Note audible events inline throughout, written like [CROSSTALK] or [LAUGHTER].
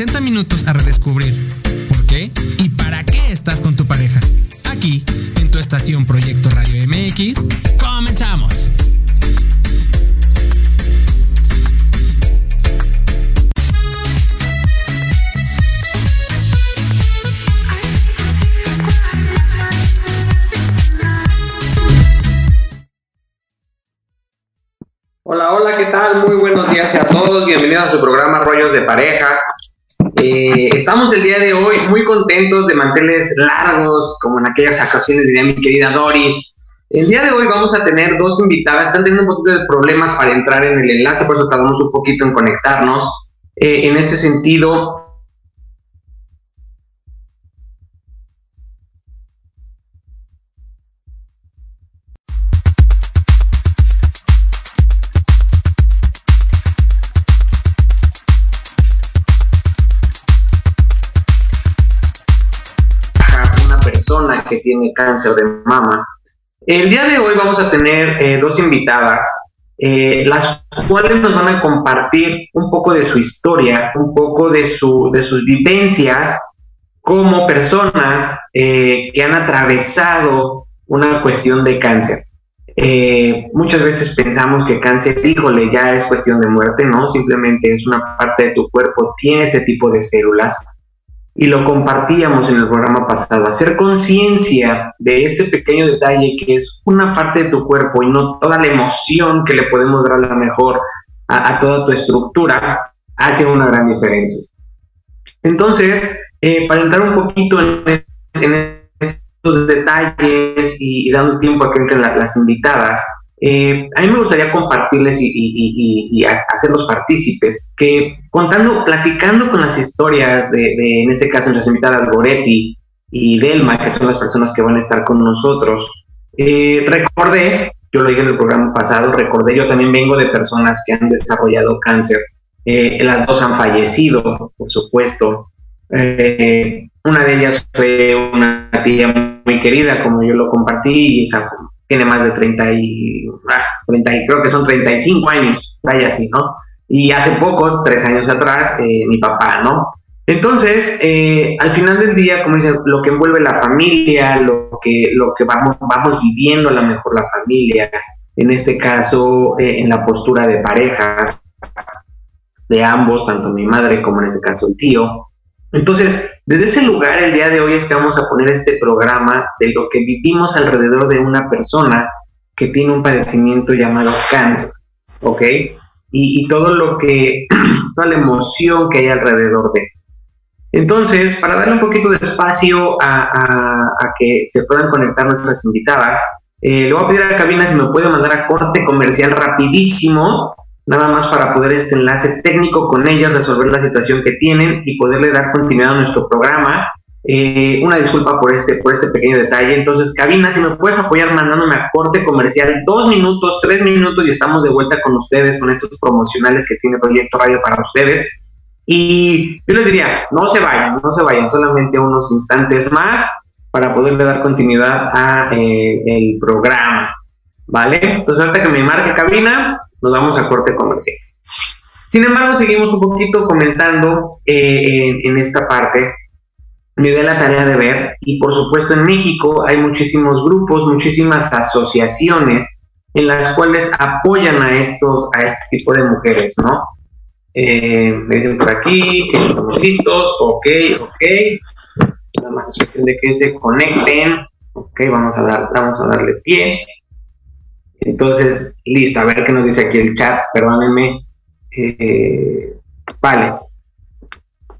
60 minutos a redescubrir por qué y para qué estás con tu pareja. Aquí, en tu estación Proyecto Radio MX, comenzamos. Hola, hola, ¿qué tal? Muy buenos días a todos. Bienvenidos a su programa Rollos de Pareja. Eh, estamos el día de hoy muy contentos de manteles largos, como en aquellas ocasiones diría mi querida Doris. El día de hoy vamos a tener dos invitadas. Están teniendo un poquito de problemas para entrar en el enlace, por eso tardamos un poquito en conectarnos. Eh, en este sentido, tiene cáncer de mama. El día de hoy vamos a tener eh, dos invitadas, eh, las cuales nos van a compartir un poco de su historia, un poco de, su, de sus vivencias como personas eh, que han atravesado una cuestión de cáncer. muchas veces pensamos que cáncer, híjole, ya es cuestión de muerte, ¿no? Simplemente es una parte de tu cuerpo, tiene este tipo de células y lo compartíamos en el programa pasado, hacer conciencia de este pequeño detalle que es una parte de tu cuerpo y no toda la emoción que le podemos dar a la mejor a, toda tu estructura, hace una gran diferencia. Entonces, eh, para entrar un poquito en, estos detalles y, dando tiempo a que entren las invitadas, eh, a mí me gustaría compartirles y, hacerlos partícipes, que contando, platicando con las historias de, en este caso, nuestras invitadas Goretti y Delma, que son las personas que van a estar con nosotros, eh, recordé, yo lo dije en el programa pasado, recordé, yo también vengo de personas que han desarrollado cáncer, eh, las dos han fallecido, por supuesto. una de ellas fue una tía muy querida, como yo lo compartí, y esa tiene más de 30 y, 30 ah, y creo que son 35 años, vaya así, ¿no? Y hace poco, tres años atrás, eh, mi papá, ¿no? Entonces, eh, al final del día, como dicen, lo que envuelve la familia, lo que, lo que vamos, vamos viviendo a lo mejor la familia, en este caso, eh, en la postura de parejas, de ambos, tanto mi madre como en este caso el tío, entonces, desde ese lugar, el día de hoy es que vamos a poner este programa de lo que vivimos alrededor de una persona que tiene un padecimiento llamado cáncer, ¿ok? Y, todo lo que, [CLEARS THROAT] toda la emoción que hay alrededor de. Entonces, para darle un poquito de espacio a, que se puedan conectar nuestras invitadas, eh, le voy a pedir a la cabina si me puede mandar a corte comercial rapidísimo nada más para poder este enlace técnico con ellas, resolver la situación que tienen y poderle dar continuidad a nuestro programa. Eh, una disculpa por este, por este pequeño detalle. Entonces, Cabina, si me puedes apoyar mandándome a corte comercial, dos minutos, tres minutos y estamos de vuelta con ustedes, con estos promocionales que tiene Proyecto Radio para ustedes. Y yo les diría, no se vayan, no se vayan, solamente unos instantes más para poderle dar continuidad a eh, el programa. ¿Vale? Entonces, ahorita que me marque cabina, nos vamos a corte comercial. Sin embargo, seguimos un poquito comentando eh, en, esta parte. Me dio la tarea de ver, y por supuesto en México hay muchísimos grupos, muchísimas asociaciones en las cuales apoyan a estos, a este tipo de mujeres, ¿no? Eh, me dicen por aquí que estamos listos, ok, ok. Nada más es cuestión de que se conecten. Ok, vamos a, dar, vamos a darle pie. Entonces, listo, a ver qué nos dice aquí el chat, perdónenme. Eh, vale.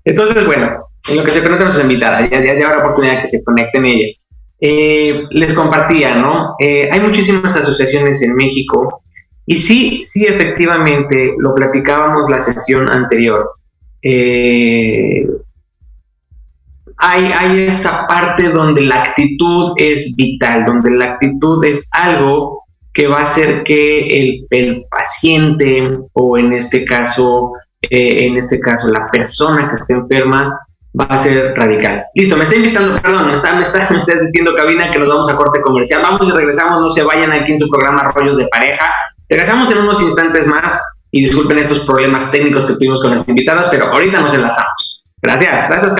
Entonces, bueno, en lo que se conectan nuestras invitadas, ya, ya, ya habrá oportunidad que se conecten ellas. Eh, les compartía, ¿no? Eh, hay muchísimas asociaciones en México y sí, sí, efectivamente, lo platicábamos la sesión anterior. hay, hay esta parte donde la actitud es vital, donde la actitud es algo que va a hacer que el, paciente o en este caso, eh, en este caso la persona que esté enferma va a ser radical. Listo, me está invitando, perdón, me está, me está, [LAUGHS] me está diciendo cabina que nos vamos a corte comercial. Vamos y regresamos, no se vayan aquí en su programa Rollos de Pareja. Regresamos en unos instantes más y disculpen estos problemas técnicos que tuvimos con las invitadas, pero ahorita nos enlazamos. Gracias, gracias.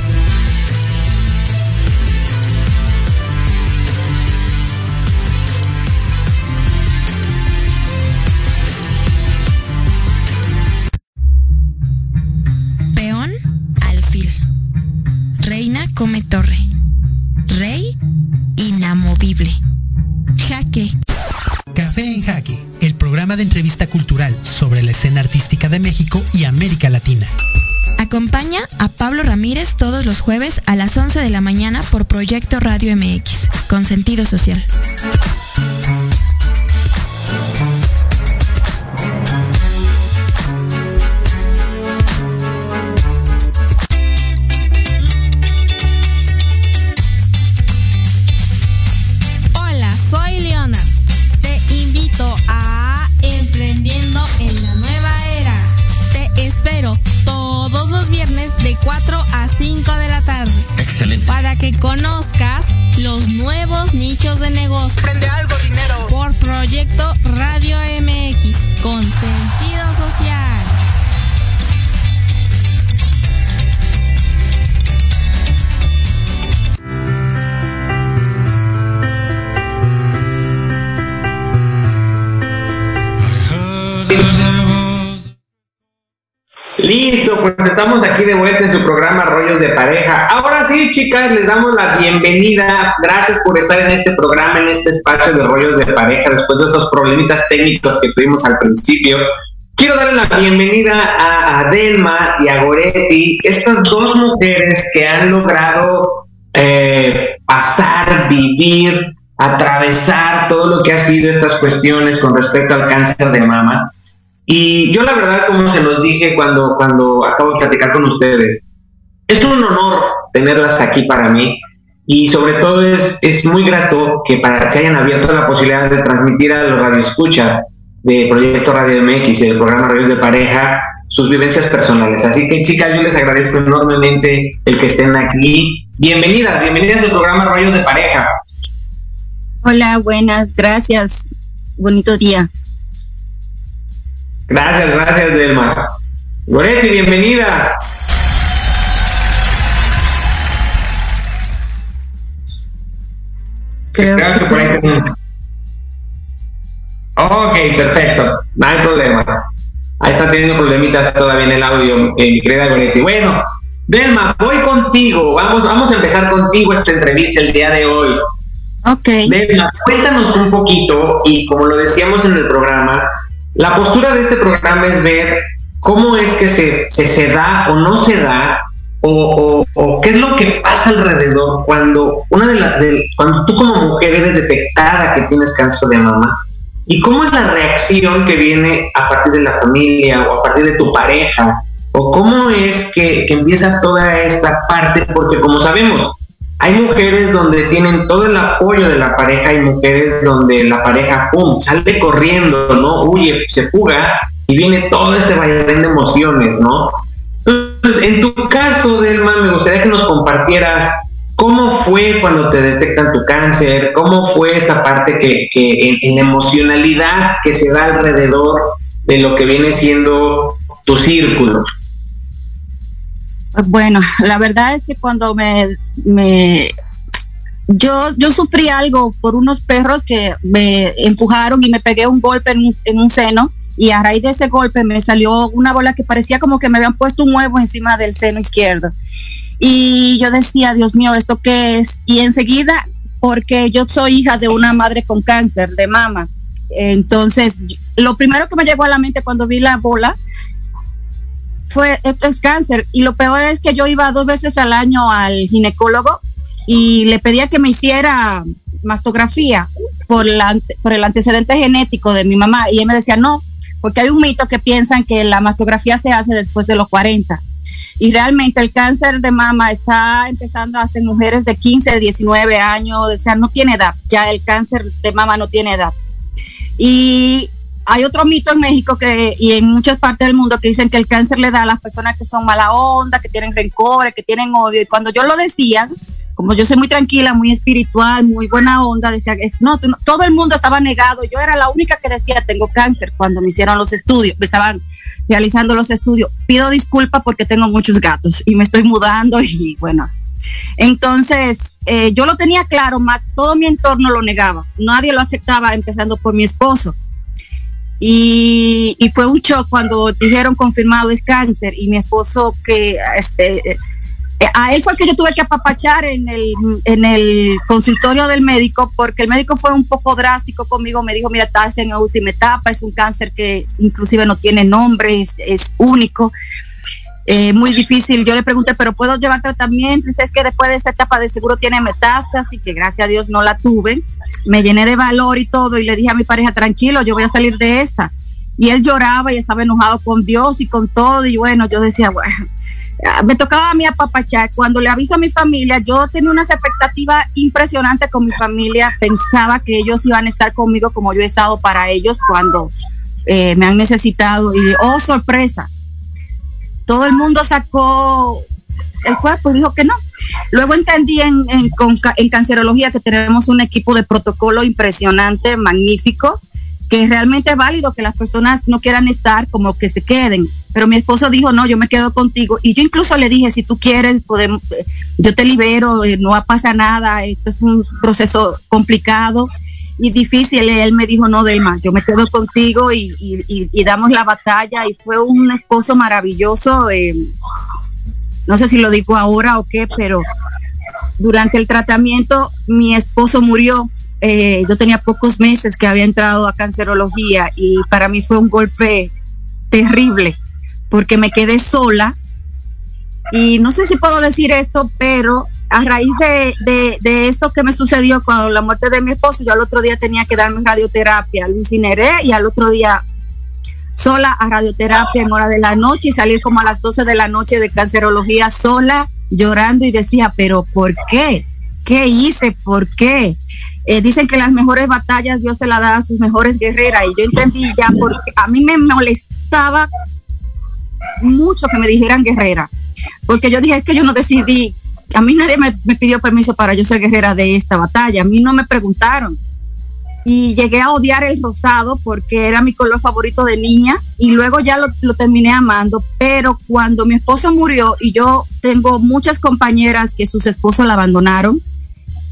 Come torre. Rey inamovible. Jaque. Café en Jaque, el programa de entrevista cultural sobre la escena artística de México y América Latina. Acompaña a Pablo Ramírez todos los jueves a las 11 de la mañana por Proyecto Radio MX, con sentido social. Listo, pues estamos aquí de vuelta en su programa Rollos de Pareja. Ahora sí, chicas, les damos la bienvenida. Gracias por estar en este programa, en este espacio de Rollos de Pareja, después de estos problemitas técnicos que tuvimos al principio. Quiero darle la bienvenida a Adelma y a Goretti, estas dos mujeres que han logrado eh, pasar, vivir, atravesar todo lo que ha sido estas cuestiones con respecto al cáncer de mama y yo la verdad, como se los dije cuando, cuando acabo de platicar con ustedes, es un honor tenerlas aquí para mí y sobre todo es, es muy grato que para se hayan abierto la posibilidad de transmitir a los radioescuchas de Proyecto Radio MX y del programa Radios de Pareja sus vivencias personales. Así que chicas, yo les agradezco enormemente el que estén aquí. Bienvenidas, bienvenidas al programa Rayos de Pareja. Hola, buenas, gracias. Bonito día. Gracias, gracias, Delma. Goretti, bienvenida. Creo que Ok, perfecto. No hay problema. Ahí está teniendo problemitas todavía en el audio, eh, mi querida Goretti. Bueno, Delma, voy contigo. Vamos, vamos a empezar contigo esta entrevista el día de hoy. Ok. Delma, cuéntanos un poquito, y como lo decíamos en el programa, la postura de este programa es ver cómo es que se, se, da o no se da o, qué es lo que pasa alrededor cuando una de las cuando tú como mujer eres detectada que tienes cáncer de mama y cómo es la reacción que viene a partir de la familia o a partir de tu pareja o cómo es que, que empieza toda esta parte porque como sabemos hay mujeres donde tienen todo el apoyo de la pareja, hay mujeres donde la pareja, ¡pum!, sale corriendo, ¿no? Huye, se fuga y viene todo este vaivén de emociones, ¿no? Entonces, en tu caso, Delma, me gustaría que nos compartieras cómo fue cuando te detectan tu cáncer, cómo fue esta parte que, en, en la emocionalidad que se da alrededor de lo que viene siendo tu círculo. Bueno, [LAUGHS] la verdad es que cuando me, me yo, yo sufrí algo por unos perros que me empujaron y me pegué un golpe en un, en un, seno y a raíz de ese golpe me salió una bola que parecía como que me habían puesto un huevo encima del seno izquierdo. Y yo decía, Dios mío, ¿esto qué es? Y enseguida, porque yo soy hija de una madre con cáncer de mama, entonces lo primero que me llegó a la mente cuando vi la bola fue, esto es cáncer. Y lo peor es que yo iba dos veces al año al ginecólogo y le pedía que me hiciera mastografía por, la, por el antecedente genético de mi mamá. Y él me decía, no, porque hay un mito que piensan que la mastografía se hace después de los 40. Y realmente el cáncer de mama está empezando hasta en mujeres de 15, 19 años, o sea, no tiene edad, ya el cáncer de mama no tiene edad. Y hay otro mito en México que, y en muchas partes del mundo que dicen que el cáncer le da a las personas que son mala onda, que tienen rencores, que tienen odio. Y cuando yo lo decía, como yo soy muy tranquila, muy espiritual, muy buena onda, decía, es, no, todo el mundo estaba negado. Yo era la única que decía, tengo cáncer cuando me hicieron los estudios, me estaban realizando los estudios. Pido disculpas porque tengo muchos gatos y me estoy mudando y bueno. Entonces, eh, yo lo tenía claro, más todo mi entorno lo negaba. Nadie lo aceptaba, empezando por mi esposo. Y, fue un shock cuando dijeron confirmado es cáncer y mi esposo que este eh, a él fue el que yo tuve que apapachar en el, en el consultorio del médico porque el médico fue un poco drástico conmigo, me dijo, mira, estás en la última etapa, es un cáncer que inclusive no tiene nombre, es, único, eh, muy difícil. Yo le pregunté, pero ¿puedo llevar tratamiento? Y es que después de esa etapa de seguro tiene metástasis, que gracias a Dios no la tuve me llené de valor y todo y le dije a mi pareja, tranquilo, yo voy a salir de esta. Y él lloraba y estaba enojado con Dios y con todo y bueno, yo decía, bueno, me tocaba a mí apapachar. Cuando le aviso a mi familia, yo tenía unas expectativas impresionantes con mi familia, pensaba que ellos iban a estar conmigo como yo he estado para ellos cuando eh, me han necesitado y, oh, sorpresa, todo el mundo sacó el cuerpo y dijo que no. Luego entendí en, en, cancerología que tenemos un equipo de protocolo impresionante, magnífico, que realmente es válido que las personas no quieran estar como que se queden. Pero mi esposo dijo, no, yo me quedo contigo. Y yo incluso le dije, si tú quieres, podemos, yo te libero, eh, no pasa nada, esto es un proceso complicado. Y difícil. Él me dijo, no, Delma, yo me quedo contigo y, damos la batalla. Y fue un esposo maravilloso. Eh, no sé si lo digo ahora o qué, pero durante el tratamiento mi esposo murió. Eh, yo tenía pocos meses que había entrado a cancerología y para mí fue un golpe terrible porque me quedé sola y no sé si puedo decir esto, pero a raíz de, eso que me sucedió con la muerte de mi esposo, yo al otro día tenía que darme radioterapia, lo incineré y al otro día sola a radioterapia en hora de la noche y salir como a las 12 de la noche de cancerología sola, llorando y decía, pero ¿por qué? ¿Qué hice? ¿Por qué? Eh, dicen que las mejores batallas Dios se las da a sus mejores guerreras y yo entendí ya porque a mí me molestaba mucho que me dijeran guerrera, porque yo dije, es que yo no decidí, a mí nadie me, pidió permiso para yo ser guerrera de esta batalla, a mí no me preguntaron. Y llegué a odiar el rosado porque era mi color favorito de niña y luego ya lo, lo terminé amando, pero cuando mi esposo murió y yo tengo muchas compañeras que sus esposos la abandonaron,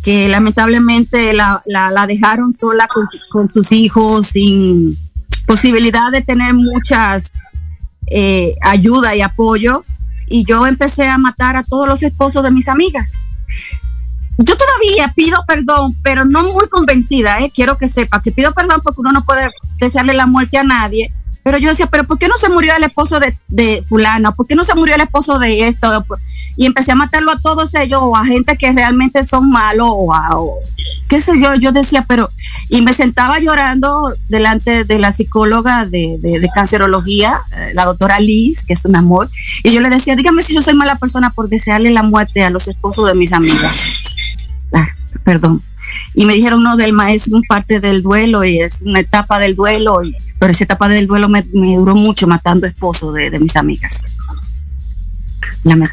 que lamentablemente la, la, dejaron sola con, sus hijos, sin posibilidad de tener muchas eh, ayuda y apoyo. Y yo empecé a matar a todos los esposos de mis amigas. Yo todavía pido perdón, pero no muy convencida, ¿eh? quiero que sepa que pido perdón porque uno no puede desearle la muerte a nadie, pero yo decía, pero ¿por qué no se murió el esposo de, de fulana? ¿Por qué no se murió el esposo de esto? Y empecé a matarlo a todos ellos o a gente que realmente son malos o, a, qué sé yo. Yo decía, pero... Y me sentaba llorando delante de la psicóloga de, de, cancerología, eh, la doctora Liz, que es un amor. Y yo le decía, dígame si yo soy mala persona por desearle la muerte a los esposos de mis amigas. Ah, perdón y me dijeron, no, Delma, es un parte del duelo y es una etapa del duelo, y, pero esa etapa del duelo me, duró mucho matando esposos de, mis amigas.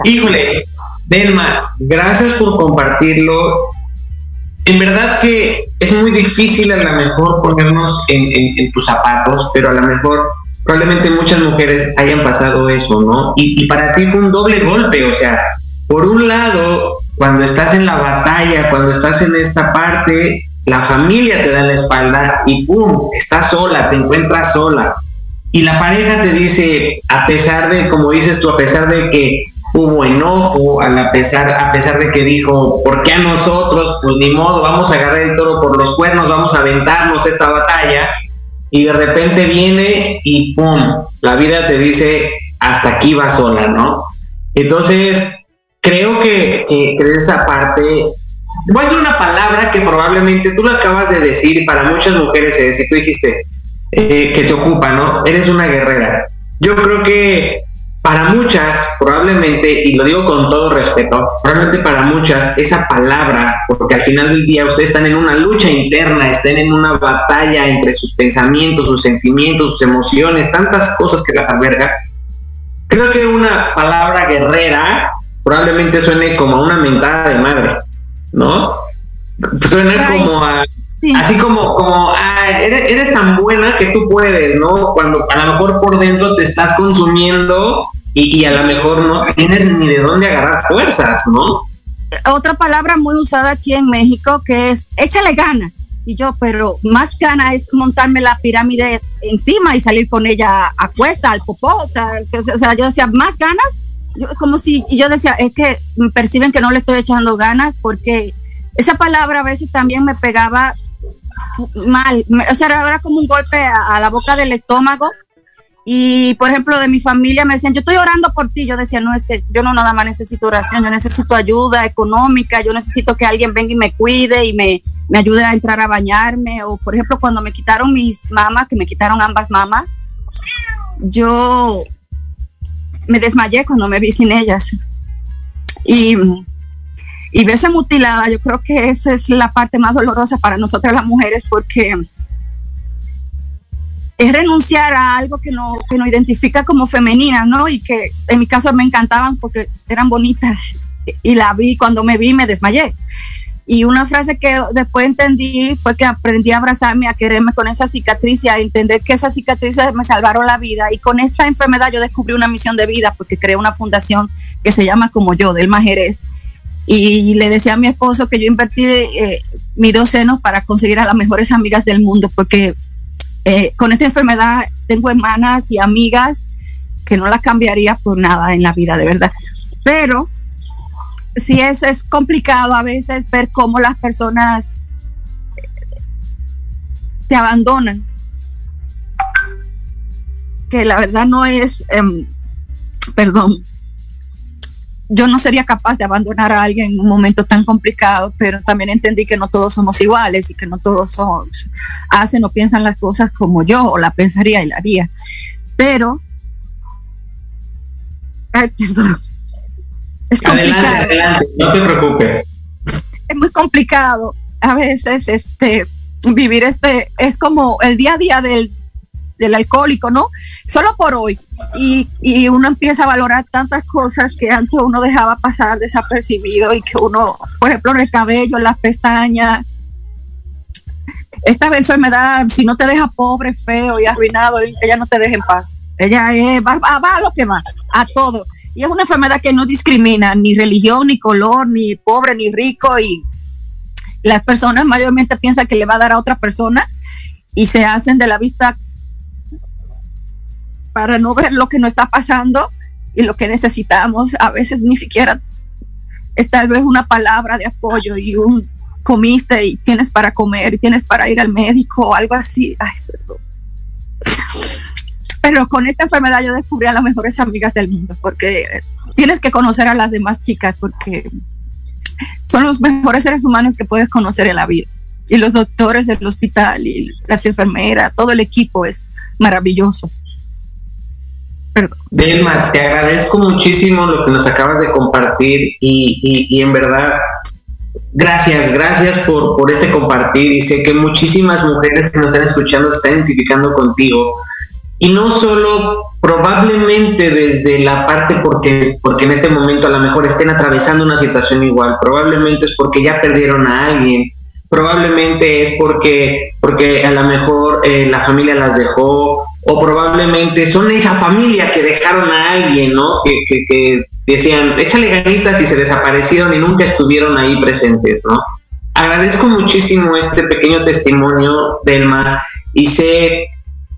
Híjole, Delma, gracias por compartirlo. En verdad que es muy difícil a lo mejor ponernos en, tus zapatos, pero a lo mejor probablemente muchas mujeres hayan pasado eso, ¿no? Y, y para ti fue un doble golpe, o sea, por un lado cuando estás en la batalla, cuando estás en esta parte, la familia te da la espalda y ¡pum! Estás sola, te encuentras sola. Y la pareja te dice, a pesar de, como dices tú, a pesar de que hubo enojo, a, pesar, a pesar de que dijo, ¿por qué a nosotros? Pues ni modo, vamos a agarrar el toro por los cuernos, vamos a aventarnos esta batalla. Y de repente viene y ¡pum! La vida te dice, hasta aquí va sola, ¿no? Entonces, creo que, que, de esa parte, voy a decir una palabra que probablemente tú lo acabas de decir, para muchas mujeres es, si tú dijiste eh, que se ocupa, ¿no? Eres una guerrera. Yo creo que para muchas, probablemente, y lo digo con todo respeto, probablemente para muchas, esa palabra, porque al final del día ustedes están en una lucha interna, están en una batalla entre sus pensamientos, sus sentimientos, sus emociones, tantas cosas que las alberga. Creo que una palabra guerrera probablemente suene como una mentada de madre, ¿no? Suena como a, así como, como ah, eres, tan buena que tú puedes, ¿no? Cuando a lo mejor por dentro te estás consumiendo y, y a lo mejor no tienes ni de dónde agarrar fuerzas, ¿no? Otra palabra muy usada aquí en México que es échale ganas. Y yo, pero más ganas es montarme la pirámide encima y salir con ella a cuesta, al popó. O sea, yo decía, más ganas como si, y yo decía, es que perciben que no le estoy echando ganas porque esa palabra a veces también me pegaba mal, o sea, era como un golpe a, la boca del estómago. Y por ejemplo, de mi familia me decían, yo estoy orando por ti. Yo decía, no, es que yo no nada más necesito oración, yo necesito ayuda económica, yo necesito que alguien venga y me cuide y me, me ayude a entrar a bañarme. O por ejemplo, cuando me quitaron mis mamás, que me quitaron ambas mamás, yo me desmayé cuando me vi sin ellas. Y, y verse mutilada, yo creo que esa es la parte más dolorosa para nosotras las mujeres porque es renunciar a algo que no, que nos identifica como femenina, ¿no? Y que en mi caso me encantaban porque eran bonitas. Y la vi, cuando me vi me desmayé. Y una frase que después entendí fue que aprendí a abrazarme, a quererme con esa cicatriz y a entender que esas cicatrices me salvaron la vida. Y con esta enfermedad yo descubrí una misión de vida porque creé una fundación que se llama como yo, del Majerez. Y le decía a mi esposo que yo invertí eh, mis dos senos para conseguir a las mejores amigas del mundo, porque eh, con esta enfermedad tengo hermanas y amigas que no las cambiaría por nada en la vida, de verdad. Pero sí es, es complicado a veces ver cómo las personas te abandonan. Que la verdad no es, em, perdón, yo no sería capaz de abandonar a alguien en un momento tan complicado, pero también entendí que no todos somos iguales y que no todos son, hacen o piensan las cosas como yo o la pensaría y la haría. Pero, ay, perdón. Es complicado. Adelante, adelante, no te preocupes. Es muy complicado. A veces, este, vivir este, es como el día a día del, del alcohólico, ¿no? Solo por hoy. Y, y, uno empieza a valorar tantas cosas que antes uno dejaba pasar desapercibido y que uno, por ejemplo, en el cabello, en las pestañas. Esta enfermedad, si no te deja pobre, feo y arruinado, ella no te deja en paz. Ella va, va a lo que va, a todo. Y es una enfermedad que no discrimina ni religión, ni color, ni pobre, ni rico. Y las personas mayormente piensan que le va a dar a otra persona y se hacen de la vista para no ver lo que nos está pasando y lo que necesitamos. A veces ni siquiera es tal vez una palabra de apoyo y un comiste y tienes para comer y tienes para ir al médico o algo así. Ay. Pero con esta enfermedad yo descubrí a las mejores amigas del mundo porque tienes que conocer a las demás chicas porque son los mejores seres humanos que puedes conocer en la vida. Y los doctores del hospital y las enfermeras, todo el equipo es maravilloso. Delma, te agradezco muchísimo lo que nos acabas de compartir y, y, en verdad, gracias, gracias por, por este compartir y sé que muchísimas mujeres que nos están escuchando se están identificando contigo. Y no solo probablemente desde la parte porque, porque en este momento a lo mejor estén atravesando una situación igual, probablemente es porque ya perdieron a alguien, probablemente es porque, porque a lo mejor eh, la familia las dejó, o probablemente son esa familia que dejaron a alguien, ¿no? Que, que, decían, échale ganitas y se desaparecieron y nunca estuvieron ahí presentes, ¿no? Agradezco muchísimo este pequeño testimonio, Delma, y sé,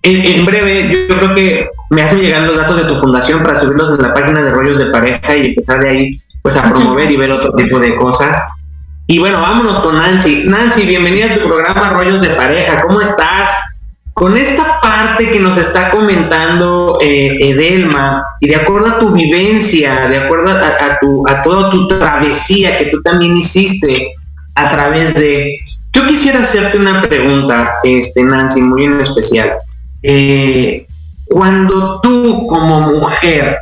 en, breve, yo, creo que me hacen llegar los datos de tu fundación para subirlos en la página de Rollos de Pareja y empezar de ahí, pues a promover y ver otro tipo de cosas. Y bueno, vámonos con Nancy. Nancy, bienvenida a tu programa Rollos de Pareja. ¿Cómo estás? Con esta parte que nos está comentando eh, Edelma, y de acuerdo a tu vivencia, de acuerdo a, tu, a toda tu travesía que tú también hiciste a través de... Yo quisiera hacerte una pregunta, este, Nancy, muy en especial. Eh, cuando tú como mujer,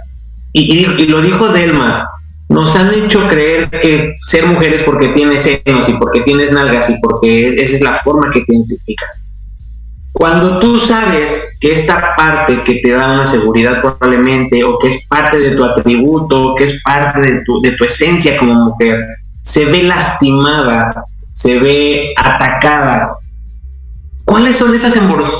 y, y, lo dijo Delma, nos han hecho creer que ser mujer es porque tienes senos y porque tienes nalgas y porque esa es la forma que te identifican cuando tú sabes que esta parte que te da una seguridad probablemente, o que es parte de tu atributo, que es parte de tu, de tu esencia como mujer, se ve lastimada, se ve atacada, ¿cuáles son esas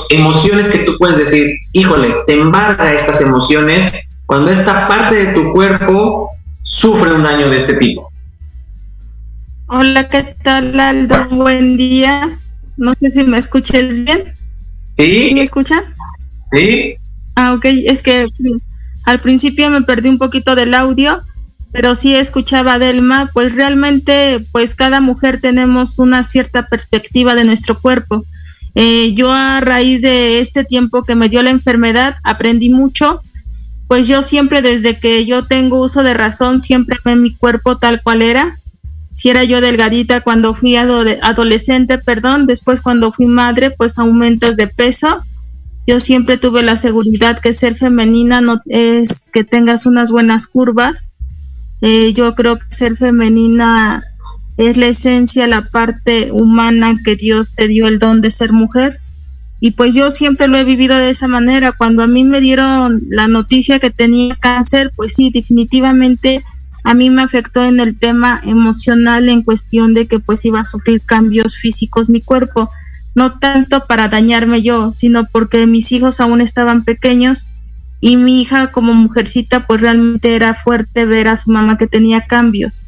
emociones que tú puedes decir, híjole, te embarga estas emociones cuando esta parte de tu cuerpo sufre un daño de este tipo? Hola, ¿qué tal Aldo? Buen día. No sé si me escuches bien. ¿Sí? ¿Me escuchan? Sí. Ah, ok, es que al principio me perdí un poquito del audio, pero sí escuchaba a Delma, pues realmente, pues cada mujer tenemos una cierta perspectiva de nuestro cuerpo. Eh, yo a raíz de este tiempo que me dio la enfermedad aprendí mucho, pues yo siempre desde que yo tengo uso de razón, siempre ve mi cuerpo tal cual era, si era yo delgadita cuando fui adolescente, perdón, después cuando fui madre, pues aumentos de peso. Yo siempre tuve la seguridad que ser femenina no es que tengas unas buenas curvas. Eh, yo creo que ser femenina es la esencia, la parte humana que Dios te dio el don de ser mujer. Y pues yo siempre lo he vivido de esa manera. Cuando a mí me dieron la noticia que tenía cáncer, pues sí, definitivamente a mí me afectó en el tema emocional en cuestión de que pues iba a sufrir cambios físicos mi cuerpo, no tanto para dañarme yo, sino porque mis hijos aún estaban pequeños y mi hija como mujercita pues realmente era fuerte ver a su mamá que tenía cambios.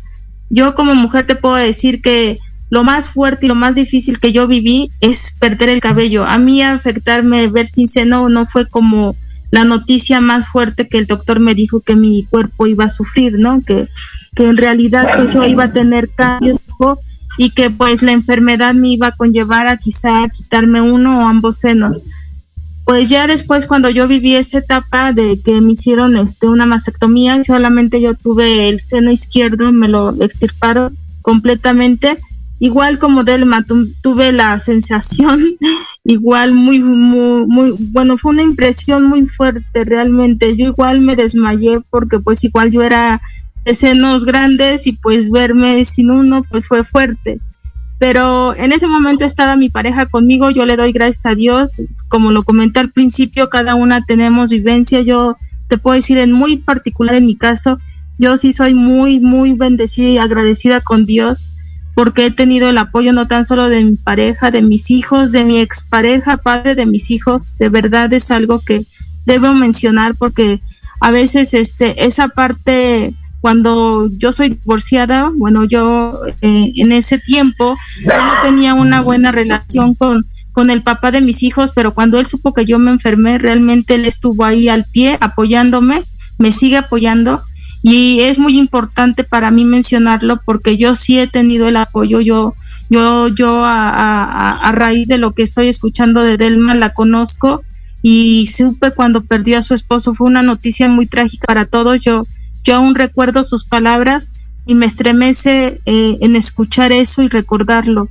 yo como mujer te puedo decir que lo más fuerte y lo más difícil que yo viví es perder el cabello. A mí afectarme, ver sin seno, no fue como la noticia más fuerte que el doctor me dijo que mi cuerpo iba a sufrir, ¿no? Que, que en realidad yo iba a tener cambios y que pues la enfermedad me iba a conllevar a quizá quitarme uno o ambos senos. Pues ya después cuando yo viví esa etapa de que me hicieron este una mastectomía, solamente yo tuve el seno izquierdo, me lo extirparon completamente igual como Delma, tuve la sensación [LAUGHS] igual muy, muy, muy, bueno, fue una impresión muy fuerte realmente. Yo igual me desmayé porque pues igual yo era de senos grandes y pues verme sin uno pues fue fuerte. Pero en ese momento estaba mi pareja conmigo, yo le doy gracias a Dios, como lo comenté al principio, cada una tenemos vivencia, yo te puedo decir en muy particular en mi caso, yo sí soy muy, muy bendecida y agradecida con Dios porque he tenido el apoyo no tan solo de mi pareja, de mis hijos, de mi expareja, padre de mis hijos. De verdad es algo que debo mencionar porque a veces este esa parte cuando yo soy divorciada, bueno, yo eh, en ese tiempo no tenía una buena relación con, con el papá de mis hijos, pero cuando él supo que yo me enfermé, realmente él estuvo ahí al pie apoyándome, me sigue apoyando y es muy importante para mí mencionarlo porque yo sí he tenido el apoyo, yo, yo, yo a, raíz de lo que estoy escuchando de Delma la conozco y supe cuando perdió a su esposo, fue una noticia muy trágica para todos, yo, yo aún recuerdo sus palabras y me estremece eh, en escuchar eso y recordarlo.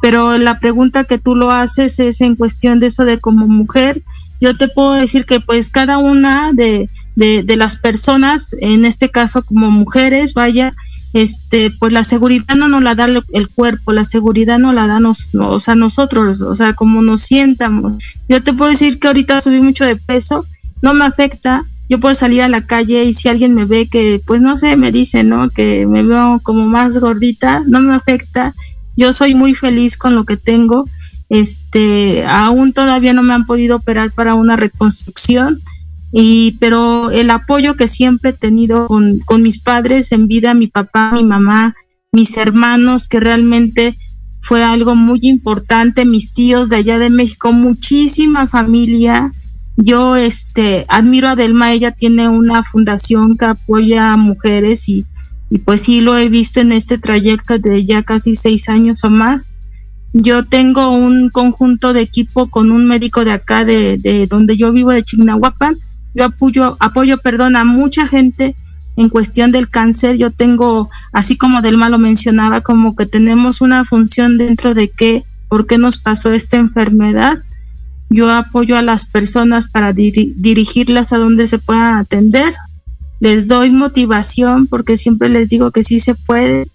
Pero la pregunta que tú lo haces es en cuestión de eso de como mujer, yo te puedo decir que pues cada una de, de, las personas, en este caso como mujeres, vaya, este, pues la seguridad no nos la da el cuerpo, la seguridad no la da nos, o sea, nosotros, o sea, como nos sientamos. Yo te puedo decir que ahorita subí mucho de peso, no me afecta, yo puedo salir a la calle y si alguien me ve que, pues no sé, me dice, ¿no? Que me veo como más gordita, no me afecta, yo soy muy feliz con lo que tengo, este, aún todavía no me han podido operar para una reconstrucción, y pero el apoyo que siempre he tenido con, mis padres en vida, mi papá, mi mamá, mis hermanos, que realmente fue algo muy importante, mis tíos de allá de México, muchísima familia. Yo este admiro a Delma, ella tiene una fundación que apoya a mujeres y, y pues sí lo he visto en este trayecto de ya casi seis años o más. Yo tengo un conjunto de equipo con un médico de acá de, de donde yo vivo de Chignahuapan, yo apoyo, apoyo, perdón, a mucha gente en cuestión del cáncer. Yo tengo, así como Delma lo mencionaba, como que tenemos una función dentro de qué, por qué nos pasó esta enfermedad. Yo apoyo a las personas para dirigirlas a donde se puedan atender. Les doy motivación porque siempre les digo que sí se puede,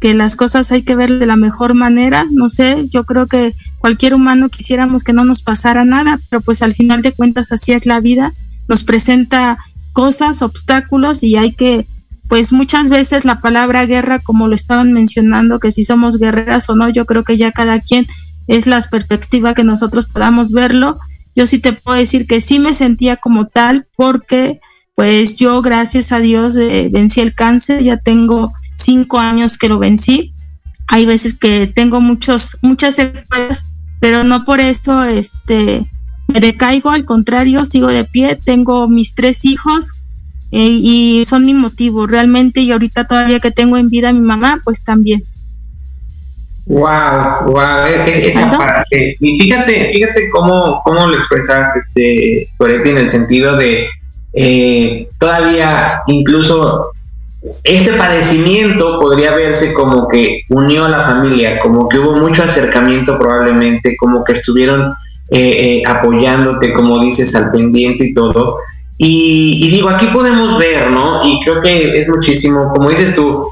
que las cosas hay que ver de la mejor manera. No sé, yo creo que cualquier humano quisiéramos que no nos pasara nada, pero pues al final de cuentas así es la vida nos presenta cosas, obstáculos y hay que, pues muchas veces la palabra guerra, como lo estaban mencionando, que si somos guerreras o no, yo creo que ya cada quien es la perspectiva que nosotros podamos verlo. Yo sí te puedo decir que sí me sentía como tal porque pues yo gracias a Dios eh, vencí el cáncer, ya tengo cinco años que lo vencí. Hay veces que tengo muchos, muchas secuelas, pero no por eso este, me decaigo, al contrario, sigo de pie, tengo mis tres hijos eh, y son mi motivo realmente y ahorita todavía que tengo en vida a mi mamá, pues también. Wow, wow, esa parte. Y fíjate, fíjate cómo, cómo lo expresas, este, en el sentido de eh, todavía incluso este padecimiento podría verse como que unió a la familia, como que hubo mucho acercamiento probablemente, como que estuvieron eh, eh, apoyándote, como dices, al pendiente y todo. Y, digo, aquí podemos ver, ¿no? Y creo que es muchísimo, como dices tú,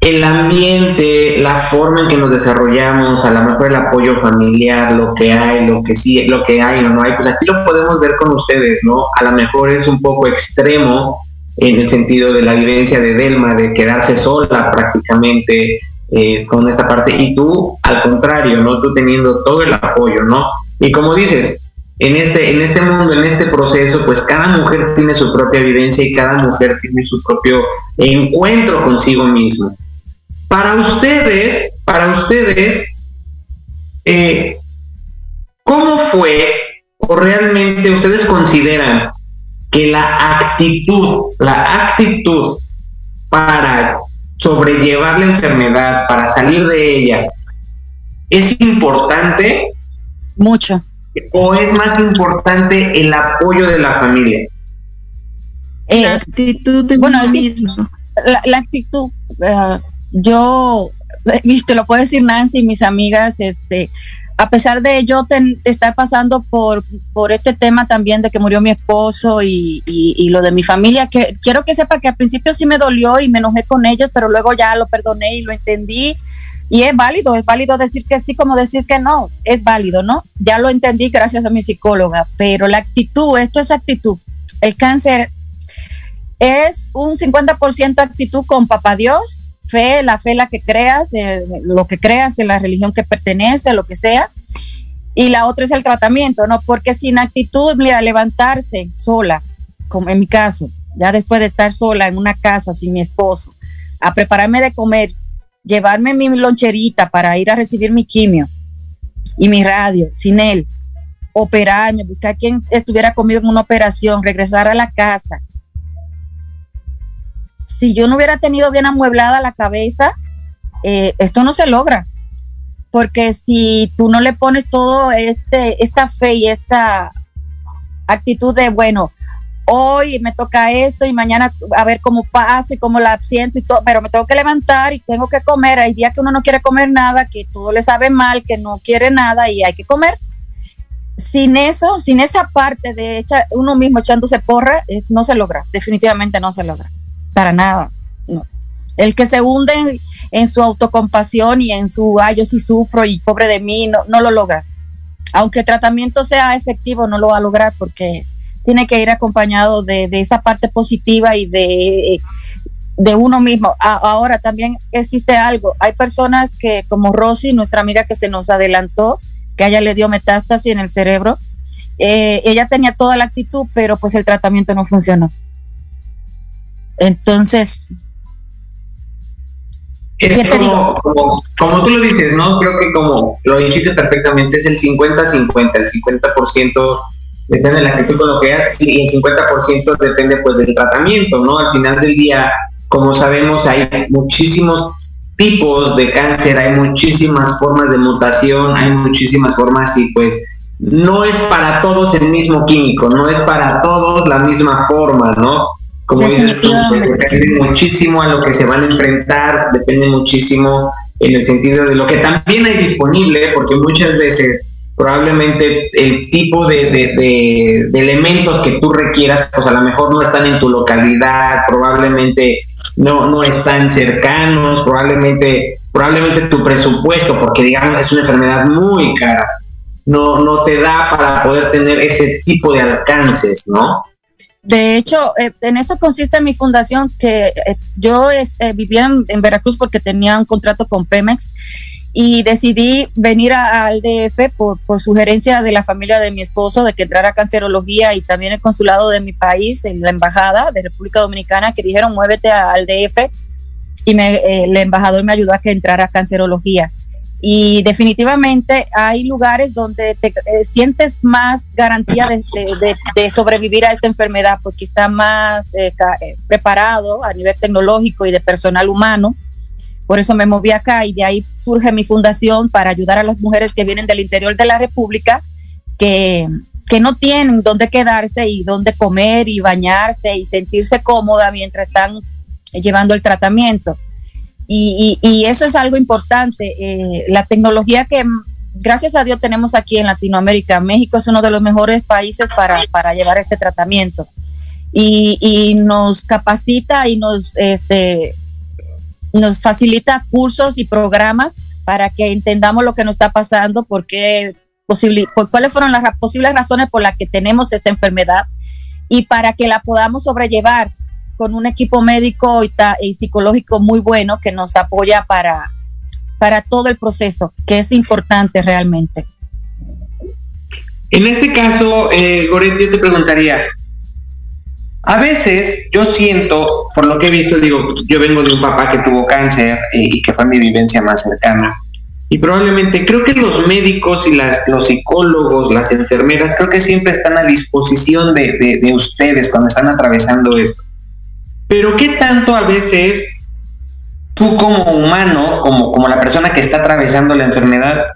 el ambiente, la forma en que nos desarrollamos, a lo mejor el apoyo familiar, lo que hay, lo que sí, lo que hay o no hay, pues aquí lo podemos ver con ustedes, ¿no? A lo mejor es un poco extremo en el sentido de la vivencia de Delma, de quedarse sola prácticamente eh, con esta parte, y tú al contrario, ¿no? Tú teniendo todo el apoyo, ¿no? Y como dices, en este, en este mundo, en este proceso, pues cada mujer tiene su propia vivencia y cada mujer tiene su propio encuentro consigo mismo. Para ustedes, para ustedes, eh, ¿cómo fue o realmente ustedes consideran que la actitud, la actitud para sobrellevar la enfermedad, para salir de ella, es importante? Mucho. ¿O es más importante el apoyo de la familia? Eh, la actitud de bueno, mismo. La, actitud, eh, yo, eh, te lo puedo decir Nancy y mis amigas, este, a pesar de yo estar pasando por, por este tema también de que murió mi esposo y, y, lo de mi familia, que quiero que sepa que al principio sí me dolió y me enojé con ellos, pero luego ya lo perdoné y lo entendí. Y es válido, es válido decir que sí como decir que no, es válido, ¿no? Ya lo entendí gracias a mi psicóloga, pero la actitud, esto es actitud. El cáncer es un 50% actitud con papá Dios, fe, la fe la que creas, eh, lo que creas en la religión que pertenece, lo que sea. Y la otra es el tratamiento, ¿no? Porque sin actitud, mira, levantarse sola, como en mi caso, ya después de estar sola en una casa sin mi esposo, a prepararme de comer, llevarme mi loncherita para ir a recibir mi quimio y mi radio, sin él, operarme, buscar quien estuviera conmigo en una operación, regresar a la casa, si yo no hubiera tenido bien amueblada la cabeza, eh, esto no se logra. Porque si tú no le pones todo este, esta fe y esta actitud de, bueno, hoy me toca esto y mañana a ver cómo paso y cómo la siento y todo, pero me tengo que levantar y tengo que comer. Hay días que uno no quiere comer nada, que todo le sabe mal, que no quiere nada y hay que comer. Sin eso, sin esa parte de uno mismo echándose porra, no se logra, definitivamente no se logra para nada. El que se hunde en, su autocompasión y en su, ay, yo sí sufro y pobre de mí, no, no lo logra. Aunque el tratamiento sea efectivo, no lo va a lograr porque tiene que ir acompañado de, esa parte positiva y de, de uno mismo. ahora también existe algo. Hay personas que, como Rosy, nuestra amiga que se nos adelantó, que a ella le dio metástasis en el cerebro, eh, ella tenía toda la actitud, pero pues el tratamiento no funcionó. Entonces, es como, como, tú lo dices, ¿no? Creo que como lo dijiste perfectamente, es el 50-50, el 50% depende de la actitud con lo que hagas y el 50% depende pues del tratamiento, ¿no? Al final del día, como sabemos, hay muchísimos tipos de cáncer, hay muchísimas formas de mutación, hay muchísimas formas y pues no es para todos el mismo químico, no es para todos la misma forma, ¿no? Como dices tú, pues, depende muchísimo a lo que se van a enfrentar, depende muchísimo en el sentido de lo que también hay disponible, porque muchas veces probablemente el tipo de, de, elementos que tú requieras, pues a lo mejor no están en tu localidad, probablemente no, no están cercanos, probablemente, probablemente tu presupuesto, porque digamos es una enfermedad muy cara, no, no te da para poder tener ese tipo de alcances, ¿no? De hecho, eh, en eso consiste mi fundación, que eh, yo este, vivía en, Veracruz porque tenía un contrato con Pemex y decidí venir al DF por, sugerencia de la familia de mi esposo de que entrara a cancerología y también el consulado de mi país, en la embajada de República Dominicana, que dijeron muévete al DF y me, eh, el embajador me ayudó a que entrara a cancerología y definitivamente hay lugares donde te eh, sientes más garantía de, sobrevivir a esta enfermedad porque está más eh, eh, preparado a nivel tecnológico y de personal humano. Por eso me moví acá y de ahí surge mi fundación para ayudar a las mujeres que vienen del interior de la República que, que no tienen dónde quedarse y dónde comer y bañarse y sentirse cómoda mientras están llevando el tratamiento. Y, eso es algo importante. Eh, la tecnología que gracias a Dios tenemos aquí en Latinoamérica, México es uno de los mejores países para, llevar este tratamiento. Y, nos capacita y nos, este, nos facilita cursos y programas para que entendamos lo que nos está pasando, porque posible, cuáles fueron las posibles razones por las que tenemos esta enfermedad y para que la podamos sobrellevar con un equipo médico y, psicológico muy bueno que nos apoya para, para todo el proceso, que es importante realmente. En este caso, eh, Goretti, yo te preguntaría, A veces yo siento, por lo que he visto, digo, yo vengo de un papá que tuvo cáncer y que fue mi vivencia más cercana. Y probablemente creo que los médicos y las, los psicólogos, las enfermeras, creo que siempre están a disposición de, de ustedes cuando están atravesando esto. Pero ¿qué tanto a veces tú como humano, como, como la persona que está atravesando la enfermedad,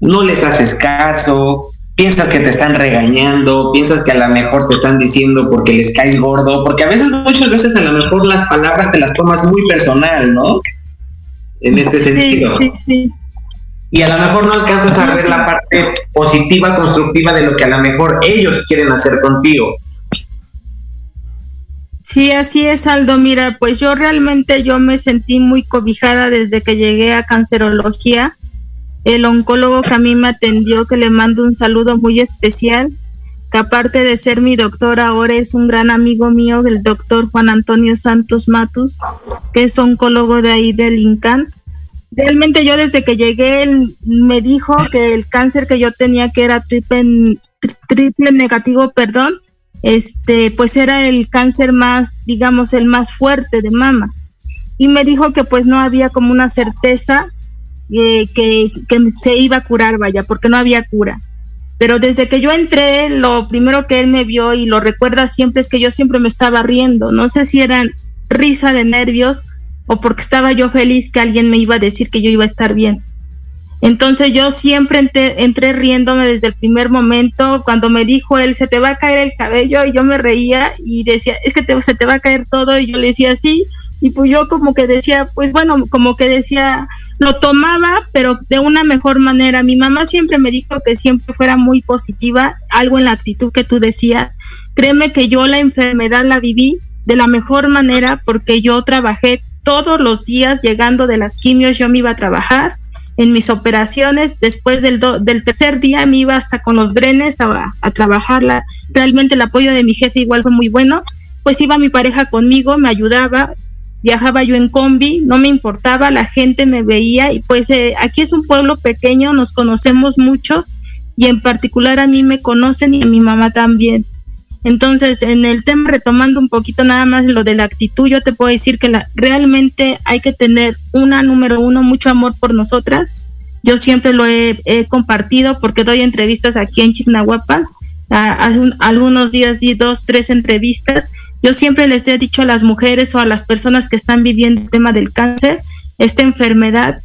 no les haces caso, piensas que te están regañando, piensas que a lo mejor te están diciendo porque les caes gordo, porque a veces, muchas veces a lo mejor las palabras te las tomas muy personal, ¿no? En este sentido. Sí, sí. Y a lo mejor no alcanzas a ver la parte positiva, constructiva de lo que a lo mejor ellos quieren hacer contigo. Sí, así es, Aldo. Mira, pues yo realmente yo me sentí muy cobijada desde que llegué a cancerología el oncólogo que a mí me atendió, que le mando un saludo muy especial, que aparte de ser mi doctor, ahora es un gran amigo mío, el doctor Juan Antonio Santos Matus, que es oncólogo de ahí del INCAN. Realmente yo desde que llegué, él me dijo que el cáncer que yo tenía, que era triple, triple negativo, perdón, este, pues era el cáncer más, digamos, el más fuerte de mama. Y me dijo que pues no había como una certeza eh, que, se iba a curar, vaya, porque no había cura. Pero desde que yo entré, lo primero que él me vio y lo recuerda siempre es que yo siempre me estaba riendo. No sé si eran risa de nervios o porque estaba yo feliz que alguien me iba a decir que yo iba a estar bien. Entonces yo siempre entré, riéndome desde el primer momento. Cuando me dijo él, se te va a caer el cabello, y yo me reía y decía, es que se te va a caer todo. Y yo le decía, sí, y pues yo como que decía, pues bueno, como que decía, lo tomaba, pero de una mejor manera. Mi mamá siempre me dijo que siempre fuera muy positiva, algo en la actitud que tú decías. Créeme que yo la enfermedad la viví de la mejor manera porque yo trabajé todos los días llegando de las quimios, yo me iba a trabajar en mis operaciones. Después del, del tercer día me iba hasta con los drenes a, a trabajarla. Realmente el apoyo de mi jefe igual fue muy bueno. Pues iba mi pareja conmigo, me ayudaba, viajaba yo en combi, no me importaba, la gente me veía y pues eh, aquí es un pueblo pequeño, nos conocemos mucho y en particular a mí me conocen y a mi mamá también. Entonces, en el tema, retomando un poquito nada más lo de la actitud, yo te puedo decir que realmente hay que tener una, número uno, mucho amor por nosotras. Yo siempre lo he, compartido porque doy entrevistas aquí en Chignahuapan. hace algunos días di dos, tres entrevistas yo siempre les he dicho a las mujeres o a las personas que están viviendo el tema del cáncer, esta enfermedad,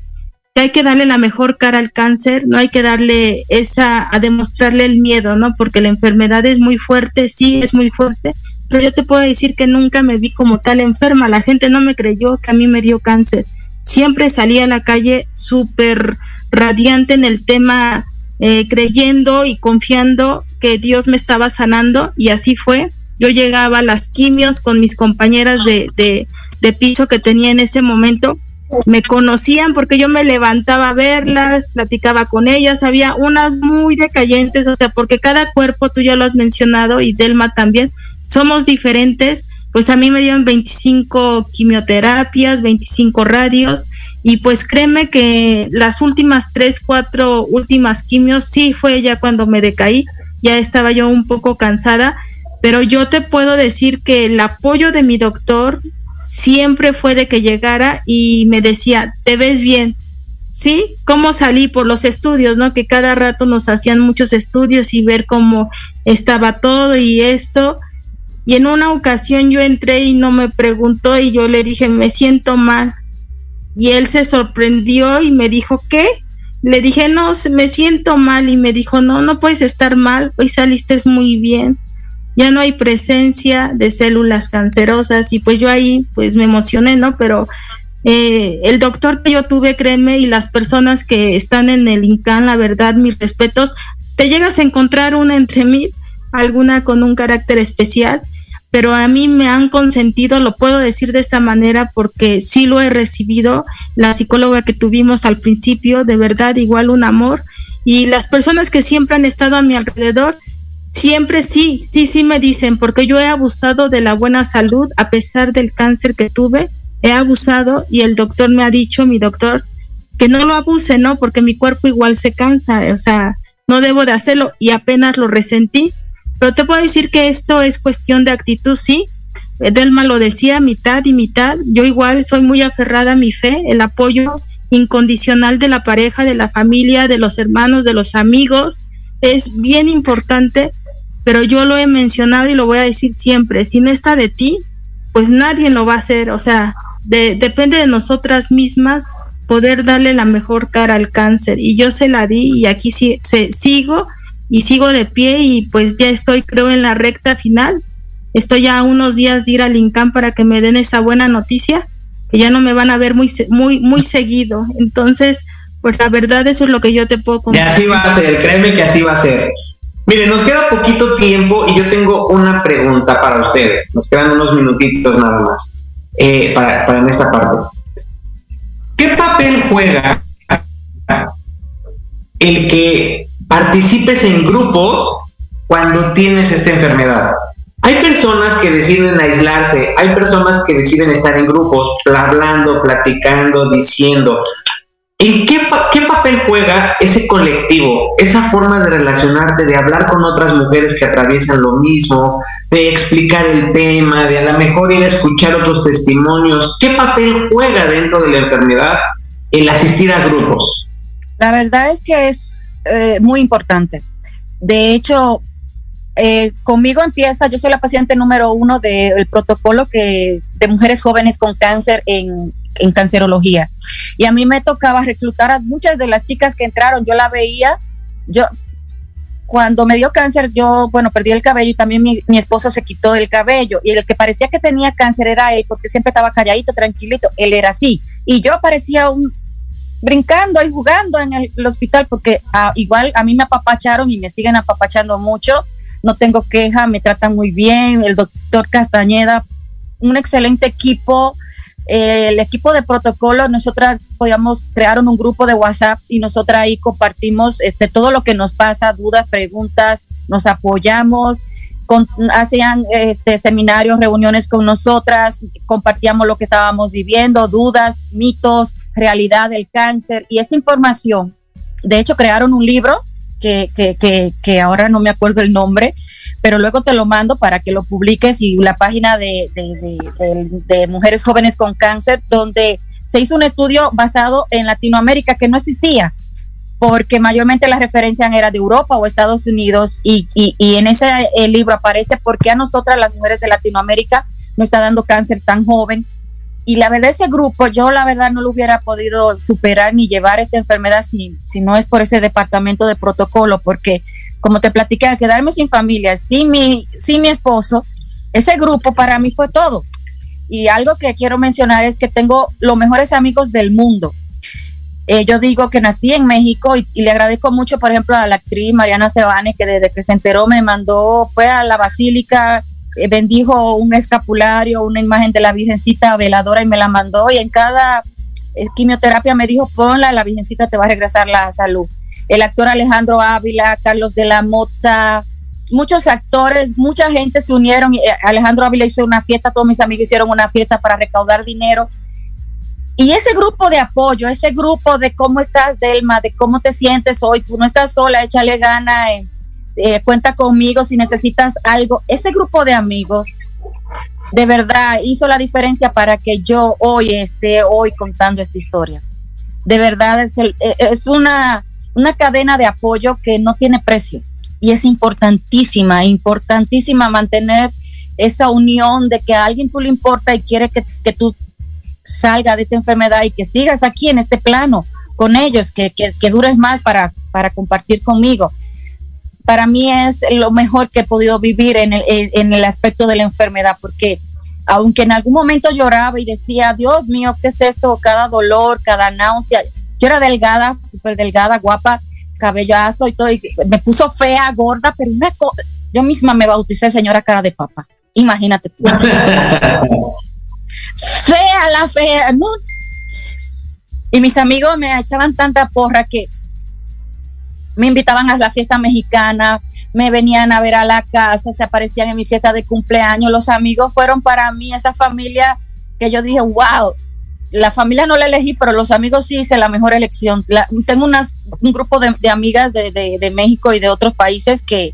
que hay que darle la mejor cara al cáncer, no hay que darle esa, a demostrarle el miedo, ¿no? Porque la enfermedad es muy fuerte, sí, es muy fuerte, pero yo te puedo decir que nunca me vi como tal enferma, la gente no me creyó que a mí me dio cáncer. Siempre salí a la calle súper radiante en el tema, eh, creyendo y confiando que Dios me estaba sanando y así fue yo llegaba a las quimios con mis compañeras de, de, piso que tenía en ese momento. Me conocían porque yo me levantaba a verlas, platicaba con ellas, había unas muy decayentes, o sea, porque cada cuerpo, tú ya lo has mencionado y Delma también, somos diferentes, pues a mí me dieron 25 quimioterapias, 25 radios, y pues créeme que las últimas tres, cuatro últimas quimios, sí fue ya cuando me decaí, ya estaba yo un poco cansada, pero yo te puedo decir que el apoyo de mi doctor siempre fue de que llegara y me decía, te ves bien, ¿sí? ¿Cómo salí por los estudios, no? Que cada rato nos hacían muchos estudios y ver cómo estaba todo y esto. Y en una ocasión yo entré y no me preguntó y yo le dije, me siento mal. Y él se sorprendió y me dijo, ¿qué? Le dije, no, me siento mal y me dijo, no, no puedes estar mal, hoy saliste muy bien ya no hay presencia de células cancerosas. Y pues yo ahí pues me emocioné, ¿no? Pero eh, el doctor que yo tuve, créeme, y las personas que están en el INCAN, la verdad, mis respetos, te llegas a encontrar una entre mí, alguna con un carácter especial, pero a mí me han consentido, lo puedo decir de esa manera porque sí lo he recibido, la psicóloga que tuvimos al principio, de verdad, igual un amor, y las personas que siempre han estado a mi alrededor, Siempre sí, sí, sí me dicen, porque yo he abusado de la buena salud a pesar del cáncer que tuve, he abusado y el doctor me ha dicho, mi doctor, que no lo abuse, ¿no? Porque mi cuerpo igual se cansa, o sea, no debo de hacerlo y apenas lo resentí. Pero te puedo decir que esto es cuestión de actitud, sí, Delma lo decía, mitad y mitad. Yo igual soy muy aferrada a mi fe, el apoyo incondicional de la pareja, de la familia, de los hermanos, de los amigos, es bien importante, pero yo lo he mencionado y lo voy a decir siempre, si no está de ti, pues nadie lo va a hacer, o sea, depende de nosotras mismas poder darle la mejor cara al cáncer y yo se la di y aquí sí, se, sigo y sigo de pie y pues ya estoy creo en la recta final. Estoy a unos días de ir al INCAM para que me den esa buena noticia, que ya no me van a ver muy muy muy [LAUGHS] seguido. Entonces, pues la verdad eso es lo que yo te puedo contar. Y así va a ser, créeme que así va a ser. Mire, nos queda poquito tiempo y yo tengo una pregunta para ustedes. Nos quedan unos minutitos nada más eh, para, para en esta parte. ¿Qué papel juega el que participes en grupos cuando tienes esta enfermedad? Hay personas que deciden aislarse, hay personas que deciden estar en grupos, hablando, platicando, diciendo. ¿En qué, qué, papel juega ese colectivo, esa forma de relacionarte, de hablar con otras mujeres que atraviesan lo mismo, de explicar el tema, de a lo mejor ir a escuchar otros testimonios? ¿Qué papel juega dentro de la enfermedad el asistir a grupos? La verdad es que es eh, muy importante. De hecho, eh, conmigo empieza, yo soy la paciente número uno del protocolo que, de mujeres jóvenes con cáncer en, en cancerología. Y a mí me tocaba reclutar a muchas de las chicas que entraron, yo la veía, yo cuando me dio cáncer, yo, bueno, perdí el cabello y también mi, esposo se quitó el cabello. Y el que parecía que tenía cáncer era él, porque siempre estaba calladito, tranquilito. Él era así. Y yo parecía un, brincando y jugando en el, hospital, porque ah, igual a mí me apapacharon y me siguen apapachando mucho. No tengo queja, me tratan muy bien. El doctor Castañeda, un excelente equipo el equipo de protocolo, nosotras podíamos crear un grupo de WhatsApp y nosotras ahí compartimos este, todo lo que nos pasa, dudas, preguntas, nos apoyamos, hacían este, seminarios, reuniones con nosotras, compartíamos lo que estábamos viviendo, dudas, mitos, realidad del cáncer y esa información. De hecho, crearon un libro que, que, que, que ahora no me acuerdo el nombre, pero luego te lo mando para que lo publiques y la página de, de, Mujeres Jóvenes con Cáncer, donde se hizo un estudio basado en Latinoamérica que no existía, porque mayormente la referencia era de Europa o Estados Unidos, y, y, en ese libro aparece por qué a nosotras, las mujeres de Latinoamérica, no está dando cáncer tan joven. Y la verdad, ese grupo, yo la verdad no lo hubiera podido superar ni llevar esta enfermedad si, si no es por ese departamento de protocolo, porque como te platiqué, al quedarme sin familia, sin mi, sin mi esposo, ese grupo para mí fue todo. Y algo que quiero mencionar es que tengo los mejores amigos del mundo. Eh, yo digo que nací en México y, le agradezco mucho, por ejemplo, a la actriz Mariana Sebane, que desde que se enteró me mandó, fue a la basílica, eh, bendijo un escapulario, una imagen de la Virgencita veladora y me la mandó. Y en cada eh, quimioterapia me dijo, ponla, la Virgencita te va a regresar la salud el actor Alejandro Ávila, Carlos de la Mota, muchos actores, mucha gente se unieron. Eh, Alejandro Ávila hizo una fiesta, todos mis amigos hicieron una fiesta para recaudar dinero. Y ese grupo de apoyo, ese grupo de cómo estás, Delma, de cómo te sientes hoy, tú no estás sola, échale gana, eh, eh, cuenta conmigo si necesitas algo. Ese grupo de amigos de verdad hizo la diferencia para que yo hoy esté hoy contando esta historia. De verdad es, es una una cadena de apoyo que no tiene precio y es importantísima, importantísima mantener esa unión de que a alguien tú le importa y quiere que, tú salga de esta enfermedad y que sigas aquí en este plano con ellos, que, que, dures más para, para compartir conmigo. Para mí es lo mejor que he podido vivir en el, en el aspecto de la enfermedad, porque aunque en algún momento lloraba y decía, Dios mío, ¿qué es esto? Cada dolor, cada náusea, yo era delgada, súper delgada, guapa, cabellazo y todo. Y me puso fea, gorda, pero una yo misma me bauticé señora cara de papa. Imagínate tú. [LAUGHS] fea la fea, ¿no? Y mis amigos me echaban tanta porra que me invitaban a la fiesta mexicana, me venían a ver a la casa, se aparecían en mi fiesta de cumpleaños. Los amigos fueron para mí esa familia que yo dije, wow, la familia no la elegí, pero los amigos sí hice la mejor elección. tengo unas, un grupo de, amigas de, México y de otros países que,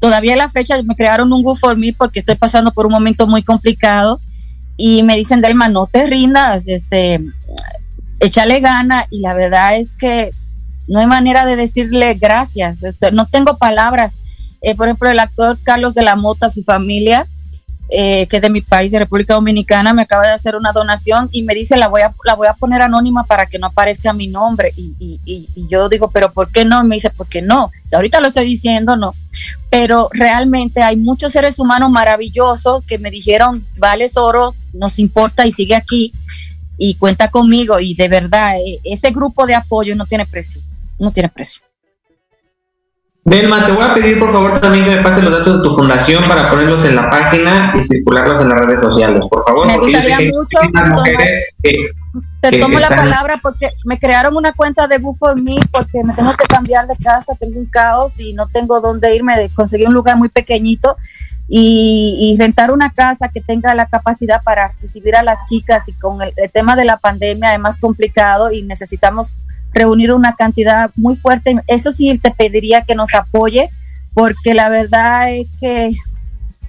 todavía a la fecha me crearon un GoFundMe porque estoy pasando por un momento muy complicado y me dicen, Delma, no te rindas, este, échale gana y la verdad es que no hay manera de decirle gracias, este, no tengo palabras. Eh, por ejemplo, el actor Carlos de la Mota, su familia, eh, que es de mi país, de República Dominicana, me acaba de hacer una donación y me dice, la voy a, la voy a poner anónima para que no aparezca mi nombre. Y, yo digo, pero ¿por qué no? Y me dice, ¿por qué no? ahorita lo estoy diciendo, no. Pero realmente hay muchos seres humanos maravillosos que me dijeron, vale, oro, nos importa y sigue aquí y cuenta conmigo. Y de verdad, e, ese grupo de apoyo no tiene precio, no tiene precio. Belma, te voy a pedir por favor también que me pases los datos de tu fundación para ponerlos en la página y circularlos en las redes sociales, por favor. Me gustaría mucho. te tomo la palabra porque me crearon una cuenta de Boo for Me porque me tengo que cambiar de casa, tengo un caos y no tengo dónde irme. Conseguí un lugar muy pequeñito y, rentar una casa que tenga la capacidad para recibir a las chicas y con el tema de la pandemia es más complicado y necesitamos reunir una cantidad muy fuerte. Eso sí, te pediría que nos apoye, porque la verdad es que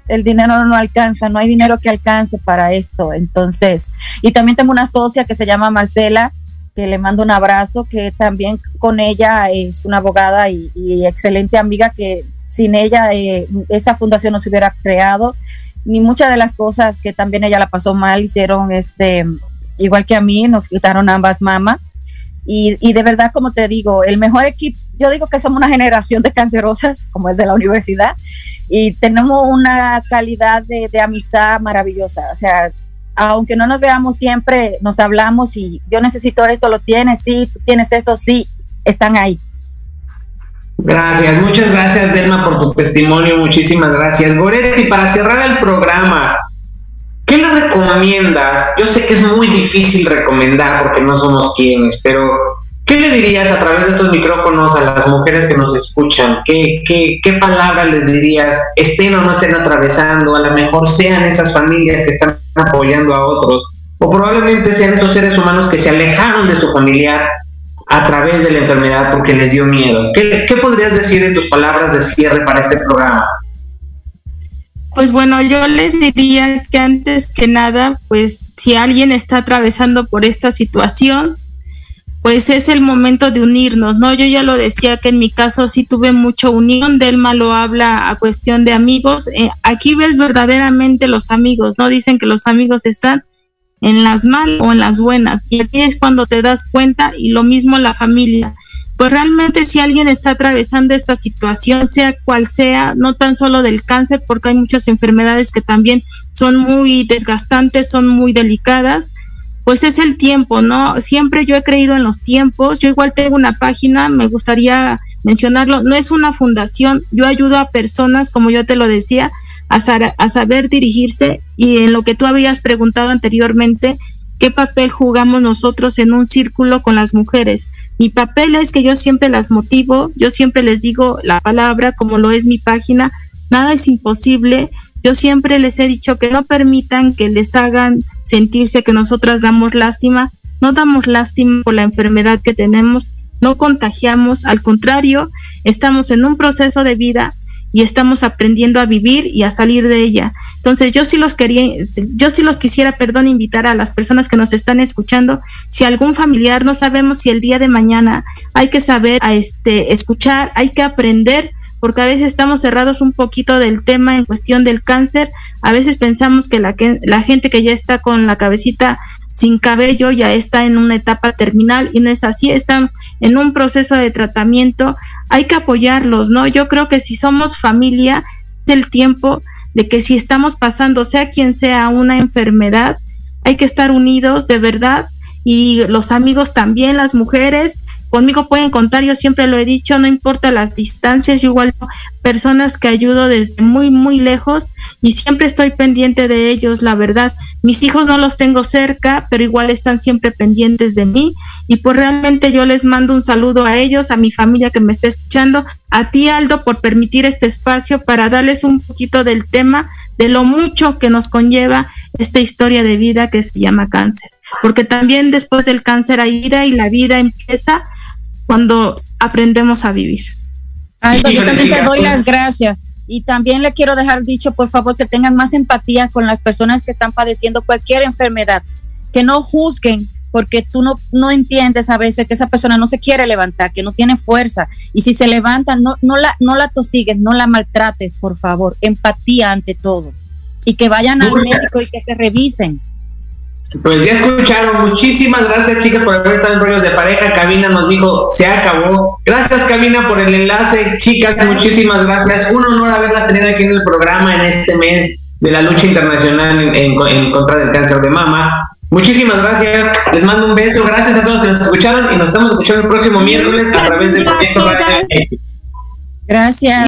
el dinero no alcanza, no hay dinero que alcance para esto. Entonces, y también tengo una socia que se llama Marcela, que le mando un abrazo, que también con ella es una abogada y, excelente amiga, que sin ella eh, esa fundación no se hubiera creado, ni muchas de las cosas que también ella la pasó mal hicieron, este, igual que a mí, nos quitaron ambas mamás. Y, de verdad, como te digo, el mejor equipo, yo digo que somos una generación de cancerosas, [LAUGHS] como el de la universidad, y tenemos una calidad de, amistad maravillosa. O sea, aunque no nos veamos siempre, nos hablamos y yo necesito esto, lo tienes, sí, tú tienes esto, sí, están ahí. Gracias, muchas gracias Delma por tu testimonio, muchísimas gracias. Goretti, para cerrar el programa, ¿Qué le recomiendas? Yo sé que es muy difícil recomendar porque no somos quienes, pero ¿qué le dirías a través de estos micrófonos a las mujeres que nos escuchan? ¿Qué, qué, qué palabras les dirías? Estén o no estén atravesando, a lo mejor sean esas familias que están apoyando a otros, o probablemente sean esos seres humanos que se alejaron de su familiar a través de la enfermedad porque les dio miedo. ¿Qué, qué podrías decir en tus palabras de cierre para este programa? Pues bueno, yo les diría que antes que nada, pues si alguien está atravesando por esta situación, pues es el momento de unirnos, ¿no? Yo ya lo decía que en mi caso sí tuve mucha unión, Delma lo habla a cuestión de amigos, eh, aquí ves verdaderamente los amigos, ¿no? Dicen que los amigos están en las malas o en las buenas, y aquí es cuando te das cuenta, y lo mismo la familia pues realmente si alguien está atravesando esta situación, sea cual sea, no tan solo del cáncer, porque hay muchas enfermedades que también son muy desgastantes, son muy delicadas, pues es el tiempo, ¿no? Siempre yo he creído en los tiempos, yo igual tengo una página, me gustaría mencionarlo, no es una fundación, yo ayudo a personas, como yo te lo decía, a, a saber dirigirse. Y en lo que tú habías preguntado anteriormente, ¿Qué papel jugamos nosotros en un círculo con las mujeres? Mi papel es que yo siempre las motivo, yo siempre les digo la palabra como lo es mi página, nada es imposible. Yo siempre les he dicho que no permitan que les hagan sentirse que nosotras damos lástima, no damos lástima por la enfermedad que tenemos, no contagiamos, al contrario, estamos en un proceso de vida y estamos aprendiendo a vivir y a salir de ella. Entonces, yo sí los quería, yo sí los quisiera, perdón, invitar a las personas que nos están escuchando, si algún familiar no sabemos si el día de mañana hay que saber a este escuchar, hay que aprender porque a veces estamos cerrados un poquito del tema en cuestión del cáncer, a veces pensamos que la, que, la gente que ya está con la cabecita sin cabello ya está en una etapa terminal y no es así, están en un proceso de tratamiento, hay que apoyarlos, ¿no? Yo creo que si somos familia, del tiempo de que si estamos pasando, sea quien sea, una enfermedad, hay que estar unidos de verdad y los amigos también, las mujeres, conmigo pueden contar, yo siempre lo he dicho, no importa las distancias, yo igual personas que ayudo desde muy, muy lejos y siempre estoy pendiente de ellos, la verdad. Mis hijos no los tengo cerca, pero igual están siempre pendientes de mí y pues realmente yo les mando un saludo a ellos, a mi familia que me está escuchando, a ti Aldo por permitir este espacio para darles un poquito del tema de lo mucho que nos conlleva esta historia de vida que se llama cáncer. Porque también después del cáncer hay vida y la vida empieza cuando aprendemos a vivir. yo también te doy las gracias. Y también le quiero dejar dicho, por favor, que tengan más empatía con las personas que están padeciendo cualquier enfermedad, que no juzguen porque tú no, no entiendes a veces que esa persona no se quiere levantar, que no tiene fuerza. Y si se levanta, no, no, la, no la tosigues, no la maltrates, por favor. Empatía ante todo. Y que vayan al médico y que se revisen. Pues ya escucharon, muchísimas gracias chicas por haber estado en rollos de pareja. Cabina nos dijo, se acabó. Gracias Cabina por el enlace, chicas, muchísimas gracias. Un honor haberlas tenido aquí en el programa en este mes de la lucha internacional en, en contra del cáncer de mama. Muchísimas gracias, les mando un beso, gracias a todos que nos escucharon y nos estamos escuchando el próximo miércoles a través del proyecto Radio. Gracias,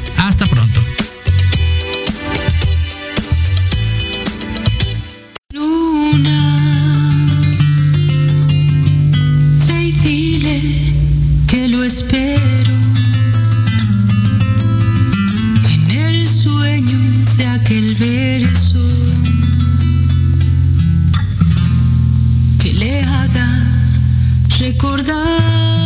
Vaca